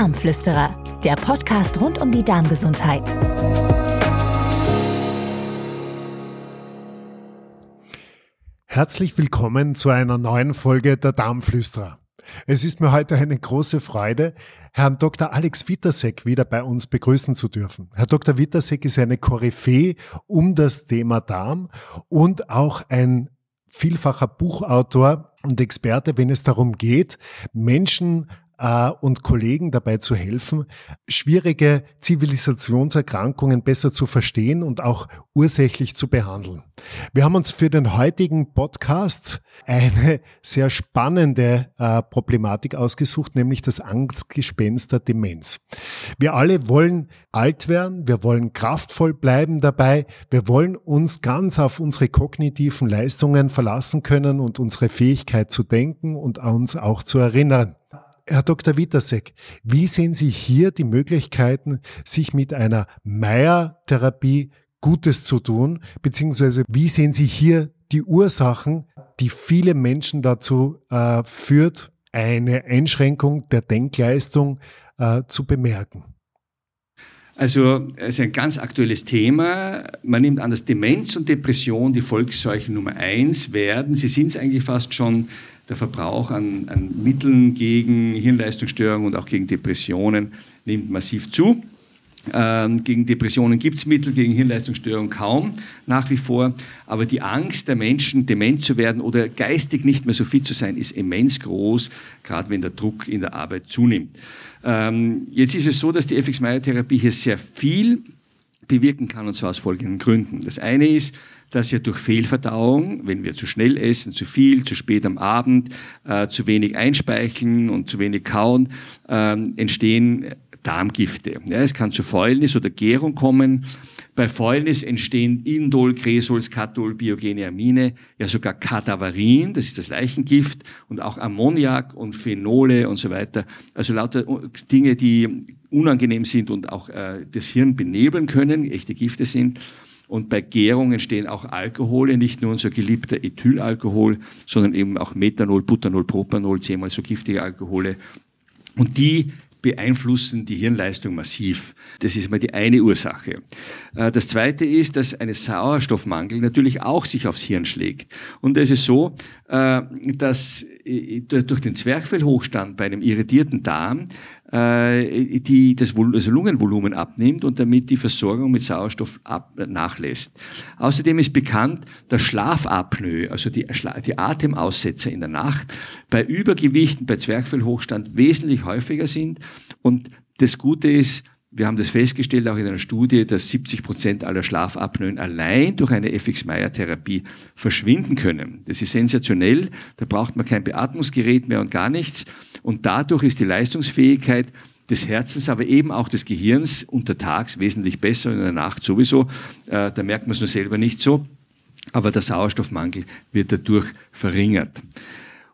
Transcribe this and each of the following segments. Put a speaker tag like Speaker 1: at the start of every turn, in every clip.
Speaker 1: Darmflüsterer, der Podcast rund um die Darmgesundheit.
Speaker 2: Herzlich willkommen zu einer neuen Folge der Darmflüsterer. Es ist mir heute eine große Freude, Herrn Dr. Alex Wittersek wieder bei uns begrüßen zu dürfen. Herr Dr. Wittersek ist eine Koryphäe um das Thema Darm und auch ein vielfacher Buchautor und Experte, wenn es darum geht, Menschen äh, und Kollegen dabei zu helfen, schwierige Zivilisationserkrankungen besser zu verstehen und auch ursächlich zu behandeln. Wir haben uns für den heutigen Podcast eine sehr spannende äh, Problematik ausgesucht, nämlich das Angstgespenst der Demenz. Wir alle wollen alt werden, wir wollen kraftvoll bleiben dabei, wir wollen uns ganz auf unsere kognitiven Leistungen verlassen können und unsere Fähigkeit zu denken und uns auch zu erinnern. Herr Dr. Wittersek, wie sehen Sie hier die Möglichkeiten, sich mit einer Meyer-Therapie Gutes zu tun, beziehungsweise wie sehen Sie hier die Ursachen, die viele Menschen dazu äh, führt, eine Einschränkung der Denkleistung äh, zu bemerken?
Speaker 3: Also es ist ein ganz aktuelles Thema. Man nimmt an, dass Demenz und Depression die Volksseuchen Nummer eins werden. Sie sind es eigentlich fast schon der Verbrauch an, an Mitteln gegen Hirnleistungsstörungen und auch gegen Depressionen nimmt massiv zu. Ähm, gegen Depressionen gibt es Mittel, gegen Hirnleistungsstörungen kaum nach wie vor. Aber die Angst der Menschen, dement zu werden oder geistig nicht mehr so fit zu sein, ist immens groß, gerade wenn der Druck in der Arbeit zunimmt. Ähm, jetzt ist es so, dass die FX-Meyer-Therapie hier sehr viel bewirken kann, und zwar aus folgenden Gründen. Das eine ist, dass ja durch Fehlverdauung, wenn wir zu schnell essen, zu viel, zu spät am Abend, äh, zu wenig einspeicheln und zu wenig kauen, äh, entstehen Darmgifte. Ja, es kann zu Fäulnis oder Gärung kommen. Bei Fäulnis entstehen Indol, Kresol, Skatol, biogene Amine, ja sogar Kadaverin, das ist das Leichengift, und auch Ammoniak und Phenole und so weiter. Also lauter Dinge, die unangenehm sind und auch äh, das Hirn benebeln können, echte Gifte sind. Und bei Gärung entstehen auch Alkohole, nicht nur unser geliebter Ethylalkohol, sondern eben auch Methanol, Butanol, Propanol, zehnmal so giftige Alkohole. Und die beeinflussen die Hirnleistung massiv. Das ist mal die eine Ursache. Äh, das zweite ist, dass ein Sauerstoffmangel natürlich auch sich aufs Hirn schlägt. Und es ist so, äh, dass äh, durch den Zwerchfellhochstand bei einem irritierten Darm die das also Lungenvolumen abnimmt und damit die Versorgung mit Sauerstoff ab, nachlässt. Außerdem ist bekannt, dass Schlafapnoe, also die, die Atemaussetzer in der Nacht, bei Übergewichten, bei Zwerchfellhochstand wesentlich häufiger sind. Und das Gute ist, wir haben das festgestellt, auch in einer Studie, dass 70 Prozent aller Schlafapnoen allein durch eine FX-Meyer-Therapie verschwinden können. Das ist sensationell. Da braucht man kein Beatmungsgerät mehr und gar nichts. Und dadurch ist die Leistungsfähigkeit des Herzens, aber eben auch des Gehirns untertags wesentlich besser und in der Nacht sowieso. Äh, da merkt man es nur selber nicht so. Aber der Sauerstoffmangel wird dadurch verringert.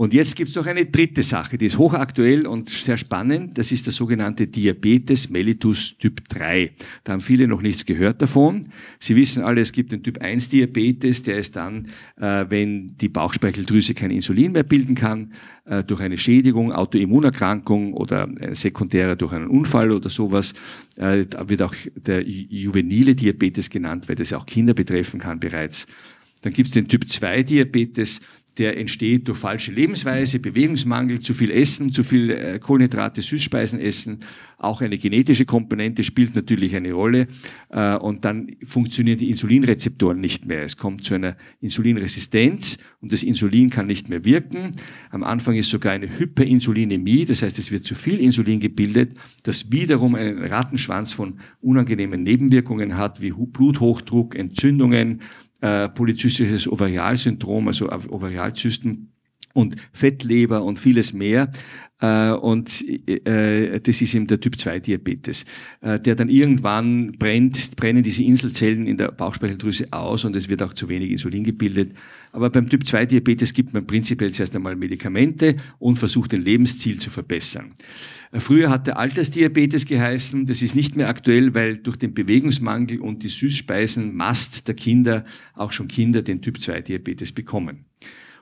Speaker 3: Und jetzt gibt es noch eine dritte Sache, die ist hochaktuell und sehr spannend. Das ist der sogenannte Diabetes mellitus Typ 3. Da haben viele noch nichts gehört davon. Sie wissen alle, es gibt den Typ 1 Diabetes, der ist dann, äh, wenn die Bauchspeicheldrüse kein Insulin mehr bilden kann, äh, durch eine Schädigung, Autoimmunerkrankung oder sekundärer durch einen Unfall oder sowas. Äh, da wird auch der juvenile Diabetes genannt, weil das ja auch Kinder betreffen kann bereits. Dann gibt es den Typ 2 Diabetes, der entsteht durch falsche Lebensweise, Bewegungsmangel, zu viel Essen, zu viel äh, Kohlenhydrate, Süßspeisen essen. Auch eine genetische Komponente spielt natürlich eine Rolle. Äh, und dann funktionieren die Insulinrezeptoren nicht mehr. Es kommt zu einer Insulinresistenz und das Insulin kann nicht mehr wirken. Am Anfang ist sogar eine Hyperinsulinämie, das heißt, es wird zu viel Insulin gebildet, das wiederum einen Rattenschwanz von unangenehmen Nebenwirkungen hat, wie Bluthochdruck, Entzündungen, äh, polyzystisches Ovarialsyndrom, also Ovarialzysten und Fettleber und vieles mehr. Äh, und äh, das ist eben der Typ 2 Diabetes, äh, der dann irgendwann brennt, brennen diese Inselzellen in der Bauchspeicheldrüse aus und es wird auch zu wenig Insulin gebildet. Aber beim Typ 2 Diabetes gibt man prinzipiell zuerst einmal Medikamente und versucht den Lebensziel zu verbessern. Früher hat der Altersdiabetes geheißen, das ist nicht mehr aktuell, weil durch den Bewegungsmangel und die Süßspeisenmast der Kinder auch schon Kinder den Typ 2 Diabetes bekommen.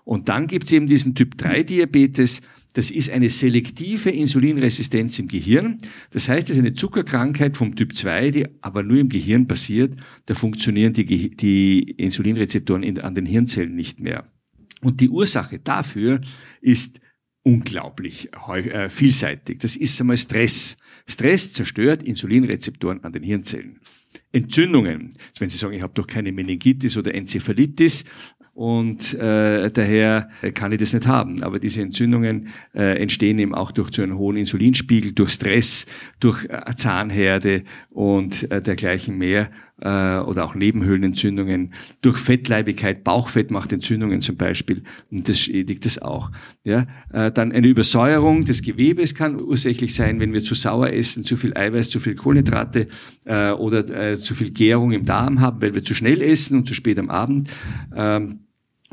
Speaker 3: Und dann gibt es eben diesen Typ-3-Diabetes, das ist eine selektive Insulinresistenz im Gehirn. Das heißt, es ist eine Zuckerkrankheit vom Typ 2, die aber nur im Gehirn passiert. Da funktionieren die, die Insulinrezeptoren in, an den Hirnzellen nicht mehr. Und die Ursache dafür ist unglaublich äh, vielseitig. Das ist einmal Stress. Stress zerstört Insulinrezeptoren an den Hirnzellen. Entzündungen. wenn Sie sagen, ich habe doch keine Meningitis oder Enzephalitis, und äh, daher kann ich das nicht haben. Aber diese Entzündungen äh, entstehen eben auch durch zu einem hohen Insulinspiegel, durch Stress, durch äh, Zahnherde und äh, dergleichen mehr äh, oder auch Nebenhöhlenentzündungen, durch Fettleibigkeit, Bauchfett macht Entzündungen zum Beispiel und das schädigt es auch. Ja? Äh, dann eine Übersäuerung des Gewebes kann ursächlich sein, wenn wir zu sauer essen, zu viel Eiweiß, zu viel Kohlenhydrate äh, oder äh, zu viel Gärung im Darm haben, weil wir zu schnell essen und zu spät am Abend. Ähm,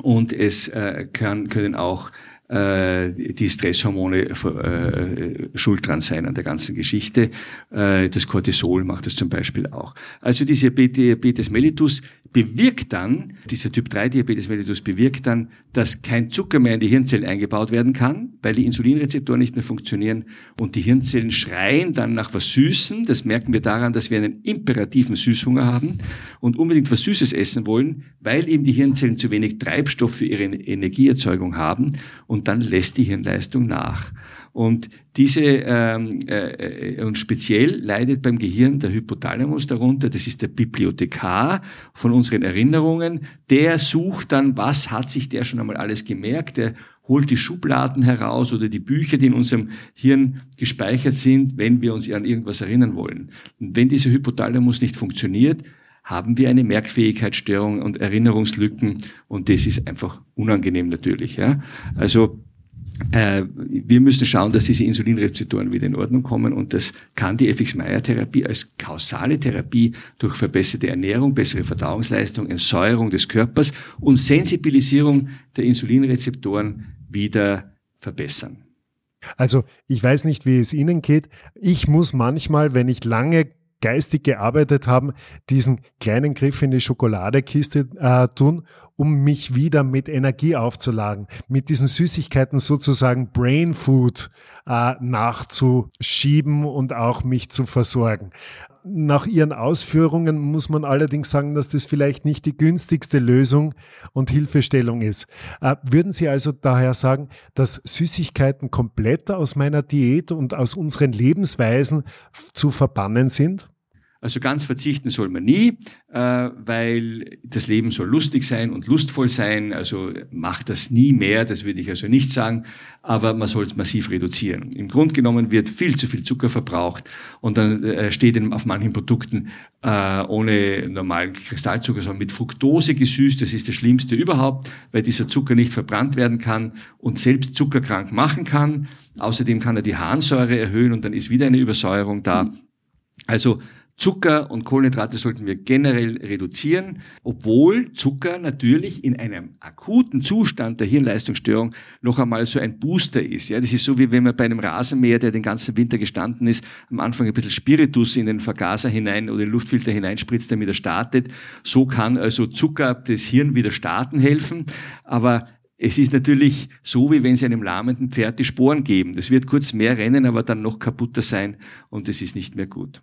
Speaker 3: und es äh, kann, können auch die Stresshormone äh, schuld dran sein an der ganzen Geschichte. Äh, das Cortisol macht das zum Beispiel auch. Also diese Diabetes mellitus bewirkt dann, dieser Typ 3 Diabetes mellitus bewirkt dann, dass kein Zucker mehr in die Hirnzellen eingebaut werden kann, weil die Insulinrezeptoren nicht mehr funktionieren und die Hirnzellen schreien dann nach was Süßen. Das merken wir daran, dass wir einen imperativen Süßhunger haben und unbedingt was Süßes essen wollen, weil eben die Hirnzellen zu wenig Treibstoff für ihre Energieerzeugung haben und dann lässt die Hirnleistung nach. Und diese ähm, äh, und speziell leidet beim Gehirn der Hypothalamus darunter. Das ist der Bibliothekar von unseren Erinnerungen. Der sucht dann, was hat sich der schon einmal alles gemerkt? Der holt die Schubladen heraus oder die Bücher, die in unserem Hirn gespeichert sind, wenn wir uns an irgendwas erinnern wollen. Und wenn dieser Hypothalamus nicht funktioniert, haben wir eine Merkfähigkeitsstörung und Erinnerungslücken und das ist einfach unangenehm natürlich. Ja? Also äh, wir müssen schauen, dass diese Insulinrezeptoren wieder in Ordnung kommen und das kann die FX-Meyer-Therapie als kausale Therapie durch verbesserte Ernährung, bessere Verdauungsleistung, Entsäuerung des Körpers und Sensibilisierung der Insulinrezeptoren wieder verbessern.
Speaker 2: Also ich weiß nicht, wie es Ihnen geht. Ich muss manchmal, wenn ich lange geistig gearbeitet haben, diesen kleinen Griff in die Schokoladekiste äh, tun, um mich wieder mit Energie aufzuladen, mit diesen Süßigkeiten sozusagen Brain Food äh, nachzuschieben und auch mich zu versorgen. Nach Ihren Ausführungen muss man allerdings sagen, dass das vielleicht nicht die günstigste Lösung und Hilfestellung ist. Äh, würden Sie also daher sagen, dass Süßigkeiten komplett aus meiner Diät und aus unseren Lebensweisen zu verbannen sind?
Speaker 3: Also ganz verzichten soll man nie, äh, weil das Leben soll lustig sein und lustvoll sein. Also macht das nie mehr, das würde ich also nicht sagen, aber man soll es massiv reduzieren. Im Grunde genommen wird viel zu viel Zucker verbraucht und dann äh, steht auf manchen Produkten äh, ohne normalen Kristallzucker, sondern mit Fructose gesüßt. Das ist das Schlimmste überhaupt, weil dieser Zucker nicht verbrannt werden kann und selbst zuckerkrank machen kann. Außerdem kann er die Harnsäure erhöhen und dann ist wieder eine Übersäuerung da. Also Zucker und Kohlenhydrate sollten wir generell reduzieren, obwohl Zucker natürlich in einem akuten Zustand der Hirnleistungsstörung noch einmal so ein Booster ist. Ja, das ist so wie wenn man bei einem Rasenmäher, der den ganzen Winter gestanden ist, am Anfang ein bisschen Spiritus in den Vergaser hinein oder den Luftfilter hineinspritzt, damit er startet. So kann also Zucker das Hirn wieder starten helfen. Aber es ist natürlich so, wie wenn Sie einem lahmenden Pferd die Sporen geben. Das wird kurz mehr rennen, aber dann noch kaputter sein und es ist nicht mehr gut.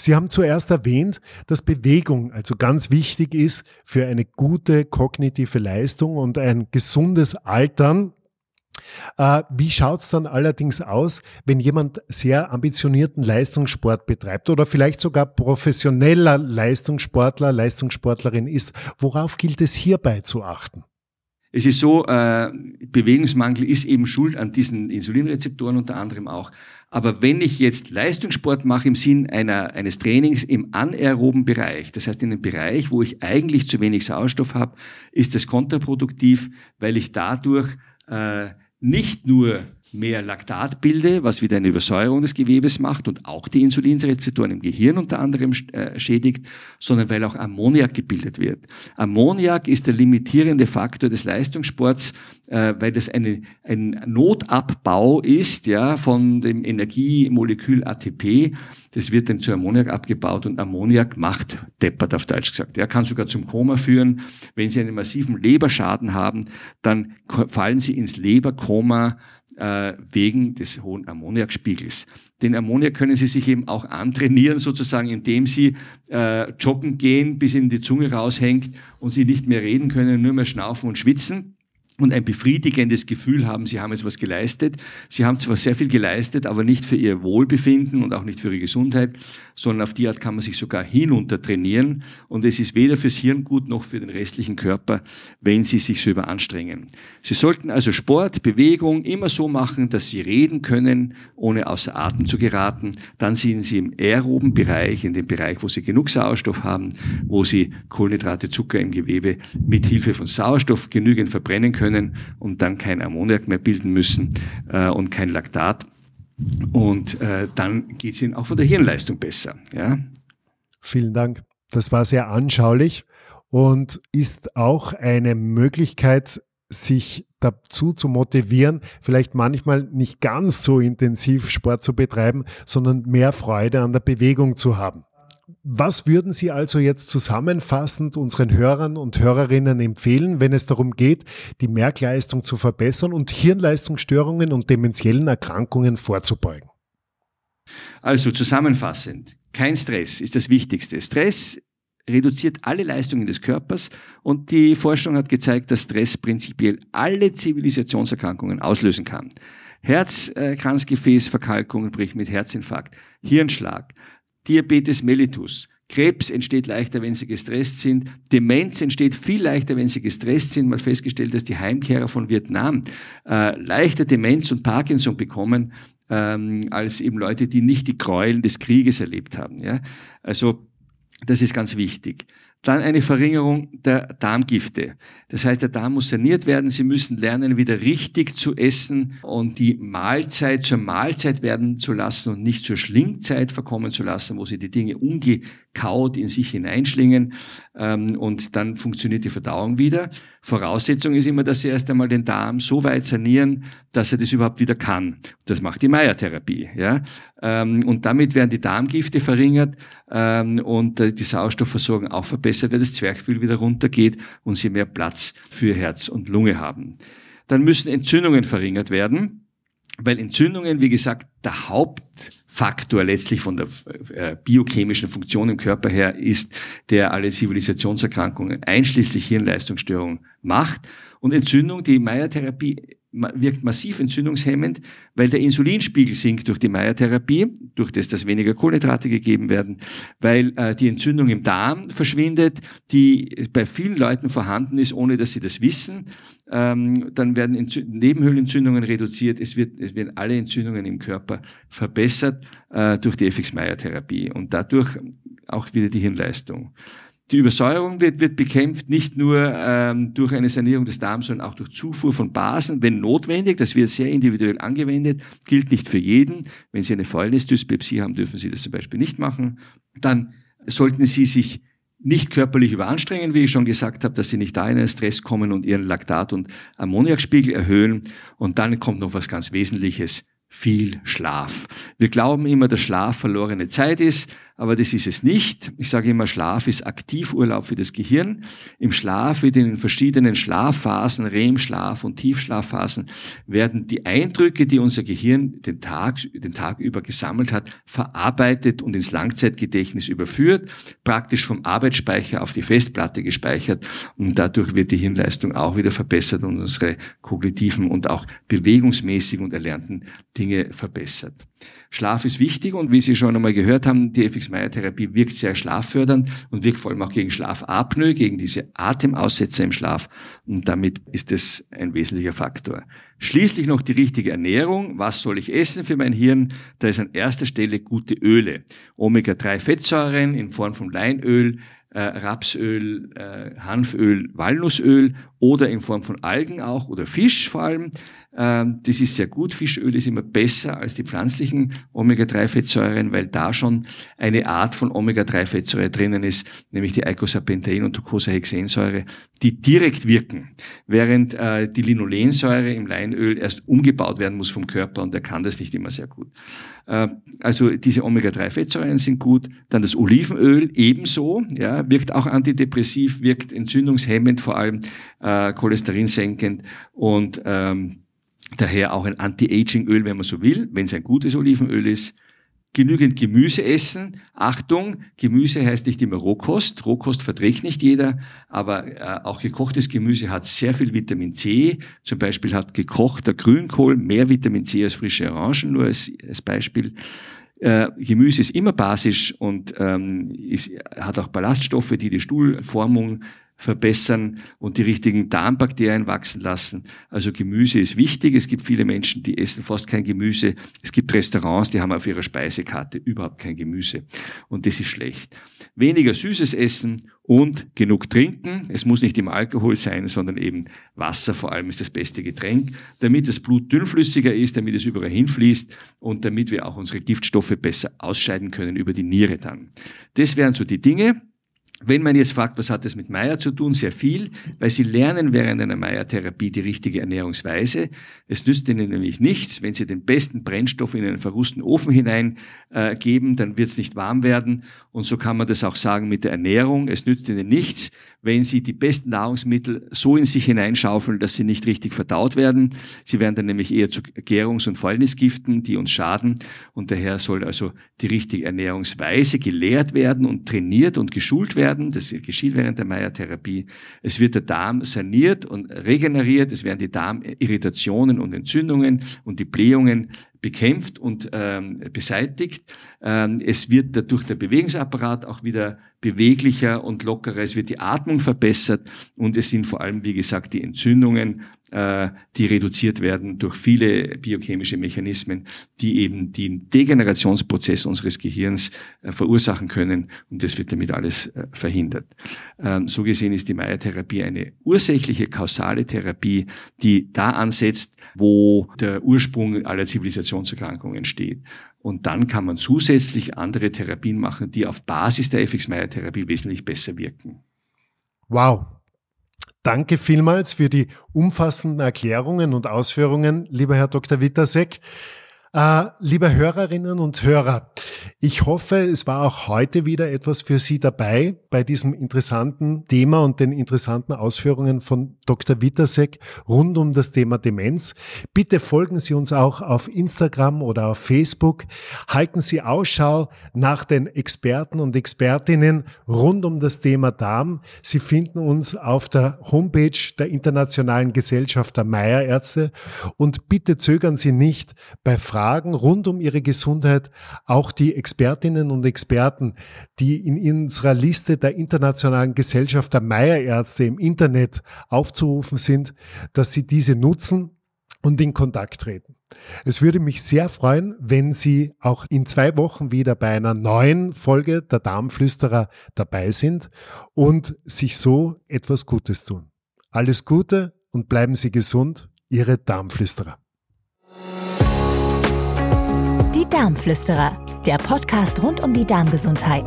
Speaker 2: Sie haben zuerst erwähnt, dass Bewegung also ganz wichtig ist für eine gute kognitive Leistung und ein gesundes Altern. Äh, wie schaut es dann allerdings aus, wenn jemand sehr ambitionierten Leistungssport betreibt oder vielleicht sogar professioneller Leistungssportler, Leistungssportlerin ist? Worauf gilt es hierbei zu achten?
Speaker 3: Es ist so, äh, Bewegungsmangel ist eben schuld an diesen Insulinrezeptoren unter anderem auch. Aber wenn ich jetzt Leistungssport mache im Sinn einer, eines Trainings im anaeroben Bereich, das heißt in einem Bereich, wo ich eigentlich zu wenig Sauerstoff habe, ist das kontraproduktiv, weil ich dadurch äh, nicht nur mehr Laktat bilde, was wieder eine Übersäuerung des Gewebes macht und auch die Insulinrezeptoren im Gehirn unter anderem äh, schädigt, sondern weil auch Ammoniak gebildet wird. Ammoniak ist der limitierende Faktor des Leistungssports, äh, weil das eine, ein Notabbau ist ja, von dem Energiemolekül ATP. Das wird dann zu Ammoniak abgebaut und Ammoniak macht deppert auf Deutsch gesagt. Er kann sogar zum Koma führen. Wenn Sie einen massiven Leberschaden haben, dann fallen Sie ins Leberkoma äh, wegen des hohen Ammoniakspiegels. Den Ammoniak können Sie sich eben auch antrainieren, sozusagen, indem Sie äh, joggen gehen, bis Ihnen die Zunge raushängt und Sie nicht mehr reden können, nur mehr schnaufen und schwitzen und ein befriedigendes Gefühl haben, sie haben jetzt was geleistet. Sie haben zwar sehr viel geleistet, aber nicht für ihr Wohlbefinden und auch nicht für ihre Gesundheit, sondern auf die Art kann man sich sogar hinunter trainieren. Und es ist weder fürs Hirn gut noch für den restlichen Körper, wenn sie sich so überanstrengen. Sie sollten also Sport, Bewegung immer so machen, dass sie reden können, ohne außer Atem zu geraten. Dann sind sie im aeroben Bereich, in dem Bereich, wo sie genug Sauerstoff haben, wo sie Kohlenhydrate, Zucker im Gewebe mit Hilfe von Sauerstoff genügend verbrennen können können und dann kein Ammoniak mehr bilden müssen äh, und kein Laktat. Und äh, dann geht es ihnen auch von der Hirnleistung besser. Ja?
Speaker 2: Vielen Dank. Das war sehr anschaulich und ist auch eine Möglichkeit, sich dazu zu motivieren, vielleicht manchmal nicht ganz so intensiv Sport zu betreiben, sondern mehr Freude an der Bewegung zu haben. Was würden Sie also jetzt zusammenfassend unseren Hörern und Hörerinnen empfehlen, wenn es darum geht, die Merkleistung zu verbessern und Hirnleistungsstörungen und dementiellen Erkrankungen vorzubeugen?
Speaker 3: Also zusammenfassend, kein Stress ist das Wichtigste. Stress reduziert alle Leistungen des Körpers und die Forschung hat gezeigt, dass Stress prinzipiell alle Zivilisationserkrankungen auslösen kann. Herzkranzgefäßverkalkungen, bricht mit Herzinfarkt, Hirnschlag, Diabetes mellitus. Krebs entsteht leichter, wenn sie gestresst sind. Demenz entsteht viel leichter, wenn sie gestresst sind. Hat festgestellt, dass die Heimkehrer von Vietnam äh, leichter Demenz und Parkinson bekommen, ähm, als eben Leute, die nicht die Gräueln des Krieges erlebt haben. Ja? Also das ist ganz wichtig. Dann eine Verringerung der Darmgifte. Das heißt, der Darm muss saniert werden. Sie müssen lernen, wieder richtig zu essen und die Mahlzeit zur Mahlzeit werden zu lassen und nicht zur Schlingzeit verkommen zu lassen, wo sie die Dinge ungekaut in sich hineinschlingen. Ähm, und dann funktioniert die Verdauung wieder. Voraussetzung ist immer, dass Sie erst einmal den Darm so weit sanieren, dass er das überhaupt wieder kann. Das macht die Meiertherapie. Ja? Ähm, und damit werden die Darmgifte verringert ähm, und die Sauerstoffversorgung auch verbessert, weil das Zwerchfell wieder runtergeht und Sie mehr Platz für Herz und Lunge haben. Dann müssen Entzündungen verringert werden, weil Entzündungen, wie gesagt, der Hauptfaktor letztlich von der äh, biochemischen Funktion im Körper her ist, der alle Zivilisationserkrankungen einschließlich Hirnleistungsstörungen macht. Und Entzündung, die Meiertherapie wirkt massiv entzündungshemmend, weil der Insulinspiegel sinkt durch die Meiertherapie, durch das, dass weniger Kohlenhydrate gegeben werden, weil äh, die Entzündung im Darm verschwindet, die bei vielen Leuten vorhanden ist, ohne dass sie das wissen. Ähm, dann werden Entzü Nebenhöhlenentzündungen reduziert, es, wird, es werden alle Entzündungen im Körper verbessert äh, durch die FX-Meyer-Therapie und dadurch auch wieder die Hirnleistung. Die Übersäuerung wird, wird bekämpft nicht nur ähm, durch eine Sanierung des Darms, sondern auch durch Zufuhr von Basen, wenn notwendig. Das wird sehr individuell angewendet, gilt nicht für jeden. Wenn Sie eine Fäulnisdyspepsie haben, dürfen Sie das zum Beispiel nicht machen. Dann sollten Sie sich nicht körperlich überanstrengen, wie ich schon gesagt habe, dass sie nicht da in einen Stress kommen und ihren Laktat- und Ammoniakspiegel erhöhen. Und dann kommt noch was ganz Wesentliches, viel Schlaf. Wir glauben immer, dass Schlaf verlorene Zeit ist, aber das ist es nicht. Ich sage immer, Schlaf ist Aktivurlaub für das Gehirn. Im Schlaf wird in den verschiedenen Schlafphasen, REM-Schlaf und Tiefschlafphasen, werden die Eindrücke, die unser Gehirn den Tag, den Tag über gesammelt hat, verarbeitet und ins Langzeitgedächtnis überführt, praktisch vom Arbeitsspeicher auf die Festplatte gespeichert und dadurch wird die Hirnleistung auch wieder verbessert und unsere kognitiven und auch bewegungsmäßigen und erlernten Dinge verbessert. Schlaf ist wichtig und wie Sie schon einmal gehört haben, die FX-Meyer-Therapie wirkt sehr schlaffördernd und wirkt vor allem auch gegen Schlafapnoe, gegen diese Atemaussetzer im Schlaf und damit ist es ein wesentlicher Faktor. Schließlich noch die richtige Ernährung. Was soll ich essen für mein Hirn? Da ist an erster Stelle gute Öle. Omega-3-Fettsäuren in Form von Leinöl, äh, Rapsöl, äh, Hanföl, Walnussöl oder in Form von Algen auch oder Fisch vor allem. Ähm, das ist sehr gut. Fischöl ist immer besser als die pflanzlichen Omega-3-Fettsäuren, weil da schon eine Art von Omega-3-Fettsäure drinnen ist, nämlich die Eicosapentaen und Docosahexaensäure, die direkt wirken, während äh, die Linolensäure im Leinöl erst umgebaut werden muss vom Körper und der kann das nicht immer sehr gut. Äh, also diese Omega-3-Fettsäuren sind gut. Dann das Olivenöl ebenso, ja, wirkt auch antidepressiv, wirkt entzündungshemmend, vor allem äh, cholesterinsenkend und ähm, daher auch ein Anti-Aging-Öl, wenn man so will, wenn es ein gutes Olivenöl ist genügend Gemüse essen. Achtung, Gemüse heißt nicht immer Rohkost. Rohkost verträgt nicht jeder, aber äh, auch gekochtes Gemüse hat sehr viel Vitamin C. Zum Beispiel hat gekochter Grünkohl mehr Vitamin C als frische Orangen, nur als, als Beispiel. Äh, Gemüse ist immer basisch und ähm, ist, hat auch Ballaststoffe, die die Stuhlformung verbessern und die richtigen Darmbakterien wachsen lassen. Also Gemüse ist wichtig. Es gibt viele Menschen, die essen fast kein Gemüse. Es gibt Restaurants, die haben auf ihrer Speisekarte überhaupt kein Gemüse. Und das ist schlecht. Weniger süßes Essen und genug trinken. Es muss nicht immer Alkohol sein, sondern eben Wasser vor allem ist das beste Getränk, damit das Blut dünnflüssiger ist, damit es überall hinfließt und damit wir auch unsere Giftstoffe besser ausscheiden können über die Niere dann. Das wären so die Dinge. Wenn man jetzt fragt, was hat das mit Meier zu tun? Sehr viel, weil sie lernen während einer Meier-Therapie die richtige Ernährungsweise. Es nützt ihnen nämlich nichts, wenn sie den besten Brennstoff in einen verrußten Ofen hineingeben, äh, dann wird es nicht warm werden. Und so kann man das auch sagen mit der Ernährung. Es nützt ihnen nichts, wenn sie die besten Nahrungsmittel so in sich hineinschaufeln, dass sie nicht richtig verdaut werden. Sie werden dann nämlich eher zu Gärungs- und Fäulnisgiften, die uns schaden. Und daher soll also die richtige Ernährungsweise gelehrt werden und trainiert und geschult werden werden. Das geschieht während der Meiertherapie. Es wird der Darm saniert und regeneriert. Es werden die Darmirritationen und Entzündungen und die Blähungen bekämpft und ähm, beseitigt. Ähm, es wird dadurch der Bewegungsapparat auch wieder beweglicher und lockerer. Es wird die Atmung verbessert und es sind vor allem, wie gesagt, die Entzündungen äh, die reduziert werden durch viele biochemische Mechanismen, die eben den Degenerationsprozess unseres Gehirns äh, verursachen können und das wird damit alles äh, verhindert. Ähm, so gesehen ist die Meyer-Therapie eine ursächliche, kausale Therapie, die da ansetzt, wo der Ursprung aller Zivilisationserkrankungen steht. Und dann kann man zusätzlich andere Therapien machen, die auf Basis der FX-Meyer-Therapie wesentlich besser wirken.
Speaker 2: Wow, Danke vielmals für die umfassenden Erklärungen und Ausführungen, lieber Herr Dr. Wittersek. Äh, liebe Hörerinnen und Hörer, ich hoffe, es war auch heute wieder etwas für Sie dabei bei diesem interessanten Thema und den interessanten Ausführungen von Dr. Wittersek rund um das Thema Demenz. Bitte folgen Sie uns auch auf Instagram oder auf Facebook. Halten Sie Ausschau nach den Experten und Expertinnen rund um das Thema Darm. Sie finden uns auf der Homepage der Internationalen Gesellschaft der Meierärzte und bitte zögern Sie nicht bei Fragen rund um ihre Gesundheit auch die Expertinnen und Experten, die in unserer Liste der Internationalen Gesellschaft der Meierärzte im Internet aufzurufen sind, dass sie diese nutzen und in Kontakt treten. Es würde mich sehr freuen, wenn Sie auch in zwei Wochen wieder bei einer neuen Folge der Darmflüsterer dabei sind und sich so etwas Gutes tun. Alles Gute und bleiben Sie gesund, Ihre Darmflüsterer.
Speaker 1: Darmflüsterer, der Podcast rund um die Darmgesundheit.